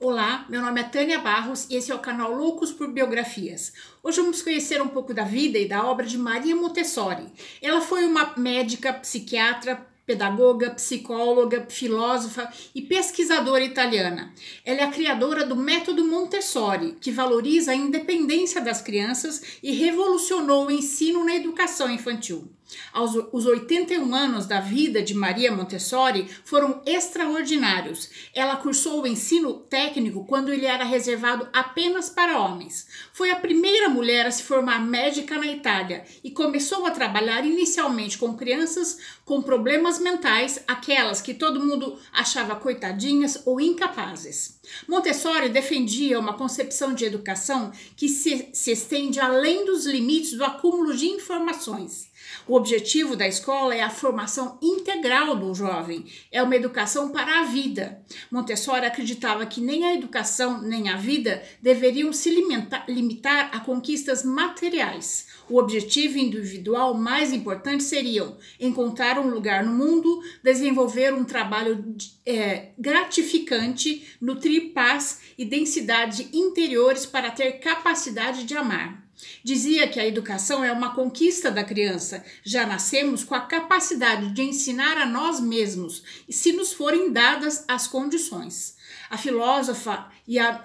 Olá, meu nome é Tânia Barros e esse é o canal Loucos por Biografias. Hoje vamos conhecer um pouco da vida e da obra de Maria Montessori. Ela foi uma médica, psiquiatra, pedagoga, psicóloga, filósofa e pesquisadora italiana. Ela é a criadora do método Montessori, que valoriza a independência das crianças e revolucionou o ensino na educação infantil. Aos os 81 anos da vida de Maria Montessori foram extraordinários. Ela cursou o ensino técnico quando ele era reservado apenas para homens. Foi a primeira mulher a se formar médica na Itália e começou a trabalhar inicialmente com crianças com problemas mentais, aquelas que todo mundo achava coitadinhas ou incapazes. Montessori defendia uma concepção de educação que se, se estende além dos limites do acúmulo de informações. O objetivo da escola é a formação integral do jovem, é uma educação para a vida. Montessori acreditava que nem a educação nem a vida deveriam se limitar, limitar a conquistas materiais. O objetivo individual mais importante seria encontrar um lugar no mundo, desenvolver um trabalho é, gratificante, nutrir paz e densidade interiores para ter capacidade de amar. Dizia que a educação é uma conquista da criança. Já nascemos com a capacidade de ensinar a nós mesmos, se nos forem dadas as condições. A filósofa e a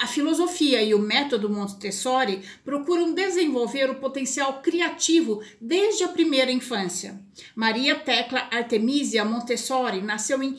a filosofia e o método Montessori procuram desenvolver o potencial criativo desde a primeira infância. Maria Tecla Artemisia Montessori nasceu em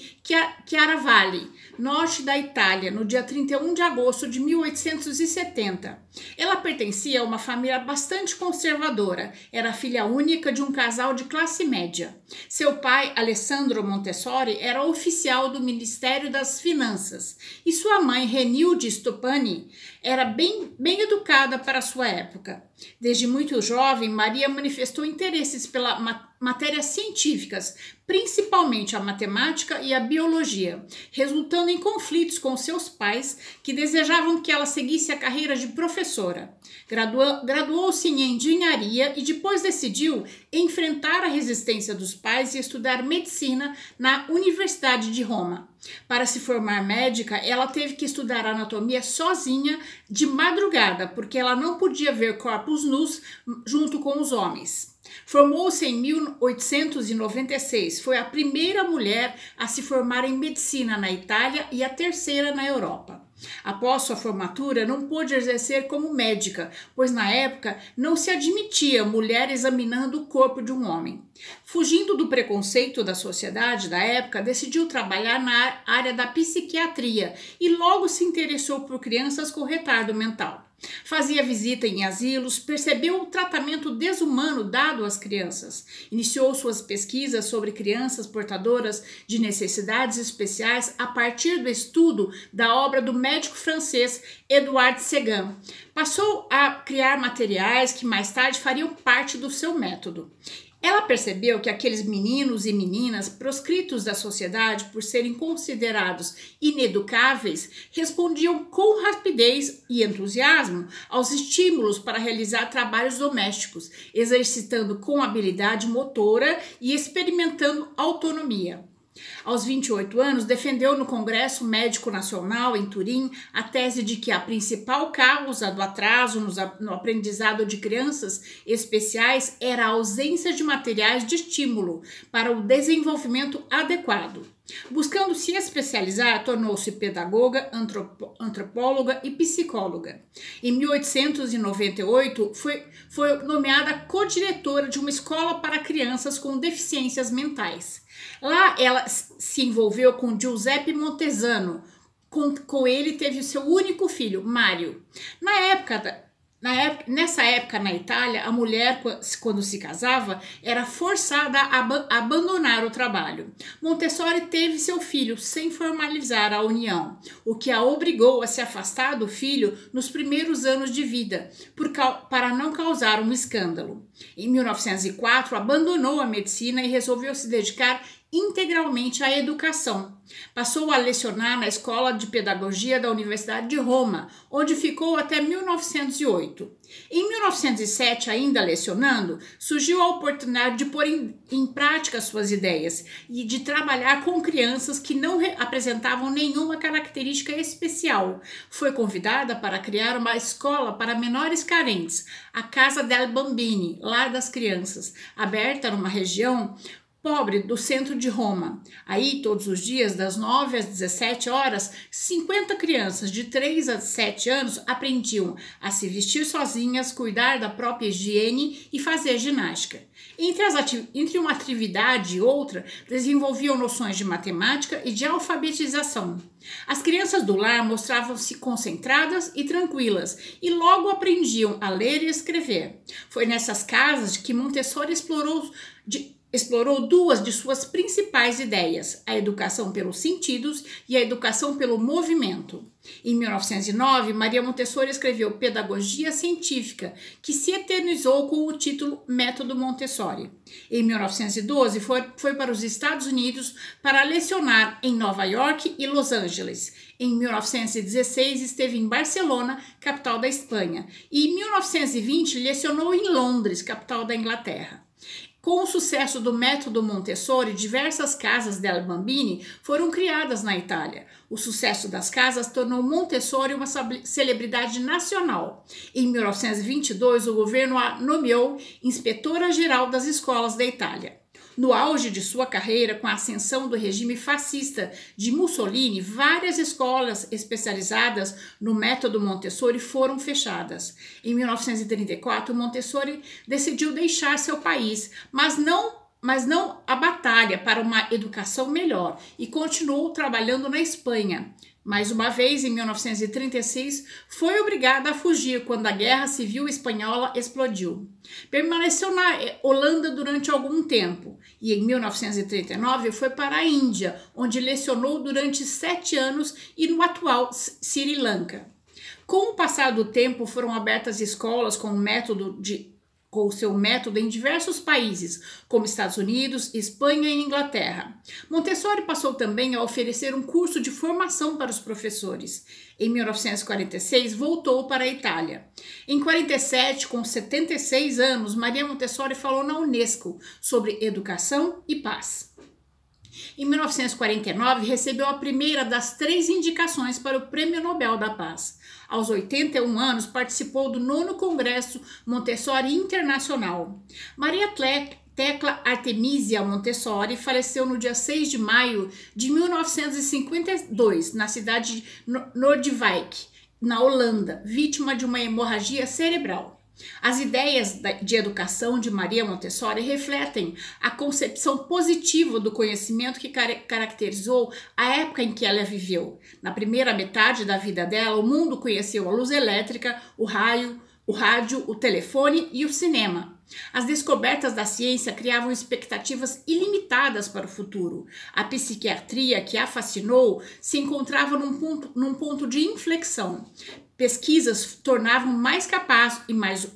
Chiaravalle, norte da Itália, no dia 31 de agosto de 1870. Ela pertencia a uma família bastante conservadora, era filha única de um casal de classe média. Seu pai, Alessandro Montessori, era oficial do Ministério das Finanças e sua mãe, Renilde Stopani, era bem, bem educada para sua época. Desde muito jovem, Maria manifestou interesses pela matérias científicas, principalmente a matemática e a biologia, resultando em conflitos com seus pais que desejavam que ela seguisse a carreira de professora. Graduou-se em engenharia e depois decidiu enfrentar a resistência dos pais e estudar medicina na Universidade de Roma. Para se formar médica, ela teve que estudar anatomia sozinha de madrugada, porque ela não podia ver corpos nus junto com os homens. Formou-se em 1896. Foi a primeira mulher a se formar em medicina na Itália e a terceira na Europa. Após sua formatura, não pôde exercer como médica, pois na época não se admitia mulher examinando o corpo de um homem. Fugindo do preconceito da sociedade da época, decidiu trabalhar na área da psiquiatria e logo se interessou por crianças com retardo mental. Fazia visita em asilos, percebeu o tratamento desumano dado às crianças, iniciou suas pesquisas sobre crianças portadoras de necessidades especiais a partir do estudo da obra do médico francês Edouard Segan. Passou a criar materiais que mais tarde fariam parte do seu método. Ela percebeu que aqueles meninos e meninas proscritos da sociedade por serem considerados ineducáveis respondiam com rapidez e entusiasmo aos estímulos para realizar trabalhos domésticos, exercitando com habilidade motora e experimentando autonomia. Aos 28 anos, defendeu no Congresso Médico Nacional, em Turim, a tese de que a principal causa do atraso no aprendizado de crianças especiais era a ausência de materiais de estímulo para o desenvolvimento adequado. Buscando se especializar, tornou-se pedagoga, antropóloga e psicóloga. Em 1898, foi, foi nomeada co-diretora de uma escola para crianças com deficiências mentais. Lá ela se envolveu com Giuseppe Montesano. Com, com ele teve o seu único filho, Mário. Na época na época, nessa época na Itália, a mulher, quando se casava, era forçada a ab abandonar o trabalho. Montessori teve seu filho sem formalizar a união, o que a obrigou a se afastar do filho nos primeiros anos de vida, para não causar um escândalo. Em 1904, abandonou a medicina e resolveu se dedicar integralmente à educação. Passou a lecionar na Escola de Pedagogia da Universidade de Roma, onde ficou até 1908. Em 1907, ainda lecionando, surgiu a oportunidade de pôr em, em prática suas ideias e de trabalhar com crianças que não apresentavam nenhuma característica especial. Foi convidada para criar uma escola para menores carentes, a Casa del Bambini, Lar das Crianças, aberta numa região pobre do centro de Roma. Aí, todos os dias, das 9 às 17 horas, 50 crianças de 3 a 7 anos aprendiam a se vestir sozinhas, cuidar da própria higiene e fazer ginástica. Entre, entre uma atividade e outra, desenvolviam noções de matemática e de alfabetização. As crianças do lar mostravam-se concentradas e tranquilas e logo aprendiam a ler e escrever. Foi nessas casas que Montessori explorou de, explorou duas de suas principais ideias, a educação pelos sentidos e a educação pelo movimento. Em 1909, Maria Montessori escreveu Pedagogia Científica, que se eternizou com o título Método Montessori. Em 1912, foi, foi para os Estados Unidos para lecionar em Nova York e Los Angeles. Em 1916, esteve em Barcelona, capital da Espanha, e em 1920 lecionou em Londres, capital da Inglaterra. Com o sucesso do método Montessori, diversas casas del Bambini foram criadas na Itália. O sucesso das casas tornou Montessori uma celebridade nacional. Em 1922, o governo a nomeou inspetora-geral das escolas da Itália. No auge de sua carreira, com a ascensão do regime fascista de Mussolini, várias escolas especializadas no método Montessori foram fechadas. Em 1934, Montessori decidiu deixar seu país, mas não mas não a batalha para uma educação melhor e continuou trabalhando na Espanha. Mais uma vez, em 1936, foi obrigada a fugir quando a Guerra Civil Espanhola explodiu. Permaneceu na Holanda durante algum tempo e, em 1939, foi para a Índia, onde lecionou durante sete anos e no atual Sri Lanka. Com o passar do tempo, foram abertas escolas com o método de com o seu método em diversos países, como Estados Unidos, Espanha e Inglaterra. Montessori passou também a oferecer um curso de formação para os professores. Em 1946, voltou para a Itália. Em 47, com 76 anos, Maria Montessori falou na Unesco sobre educação e paz. Em 1949, recebeu a primeira das três indicações para o Prêmio Nobel da Paz. Aos 81 anos, participou do nono Congresso Montessori Internacional. Maria Tecla Artemisia Montessori faleceu no dia 6 de maio de 1952, na cidade de Noordwijk, na Holanda, vítima de uma hemorragia cerebral. As ideias de educação de Maria Montessori refletem a concepção positiva do conhecimento que caracterizou a época em que ela viveu. Na primeira metade da vida dela, o mundo conheceu a luz elétrica, o raio, o rádio, o telefone e o cinema. As descobertas da ciência criavam expectativas ilimitadas para o futuro. A psiquiatria, que a fascinou, se encontrava num ponto, num ponto de inflexão pesquisas tornavam mais capaz e mais,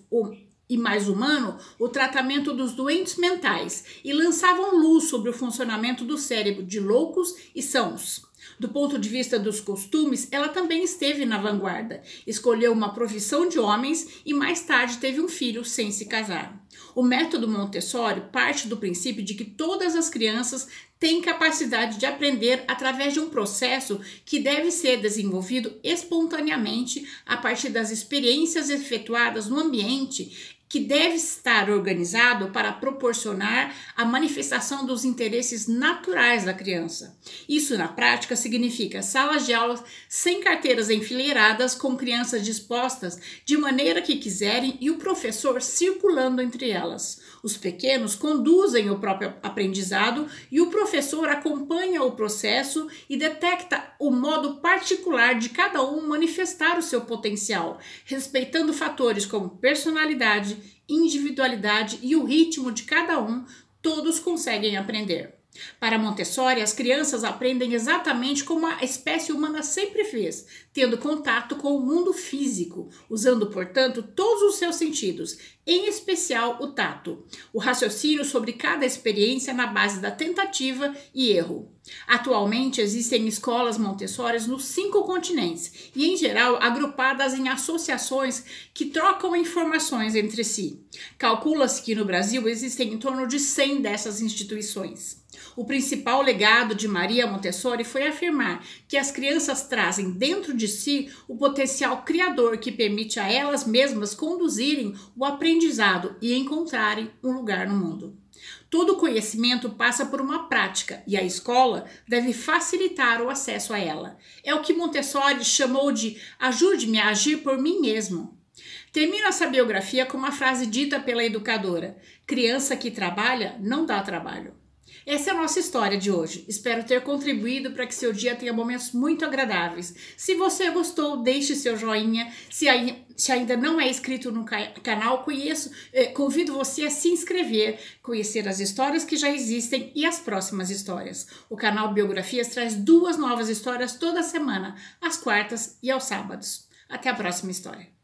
e mais humano o tratamento dos doentes mentais e lançavam luz sobre o funcionamento do cérebro de loucos e sãos. Do ponto de vista dos costumes, ela também esteve na vanguarda. Escolheu uma profissão de homens e mais tarde teve um filho sem se casar. O método Montessori parte do princípio de que todas as crianças têm capacidade de aprender através de um processo que deve ser desenvolvido espontaneamente a partir das experiências efetuadas no ambiente que deve estar organizado para proporcionar a manifestação dos interesses naturais da criança. Isso, na prática, significa salas de aula sem carteiras enfileiradas, com crianças dispostas de maneira que quiserem e o professor circulando entre elas. Os pequenos conduzem o próprio aprendizado e o professor acompanha o processo e detecta o modo particular de cada um manifestar o seu potencial, respeitando fatores como personalidade, individualidade e o ritmo de cada um, todos conseguem aprender. Para Montessori, as crianças aprendem exatamente como a espécie humana sempre fez, tendo contato com o mundo físico, usando, portanto, todos os seus sentidos, em especial o tato, o raciocínio sobre cada experiência na base da tentativa e erro. Atualmente existem escolas Montessori nos cinco continentes e, em geral, agrupadas em associações que trocam informações entre si. Calcula-se que no Brasil existem em torno de 100 dessas instituições. O principal legado de Maria Montessori foi afirmar que as crianças trazem dentro de si o potencial criador que permite a elas mesmas conduzirem o aprendizado e encontrarem um lugar no mundo. Todo conhecimento passa por uma prática e a escola deve facilitar o acesso a ela. É o que Montessori chamou de ajude-me a agir por mim mesmo. Termino essa biografia com uma frase dita pela educadora: criança que trabalha não dá trabalho. Essa é a nossa história de hoje. Espero ter contribuído para que seu dia tenha momentos muito agradáveis. Se você gostou, deixe seu joinha. Se, aí, se ainda não é inscrito no ca canal, conheço, eh, convido você a se inscrever, conhecer as histórias que já existem e as próximas histórias. O canal Biografias traz duas novas histórias toda semana, às quartas e aos sábados. Até a próxima história.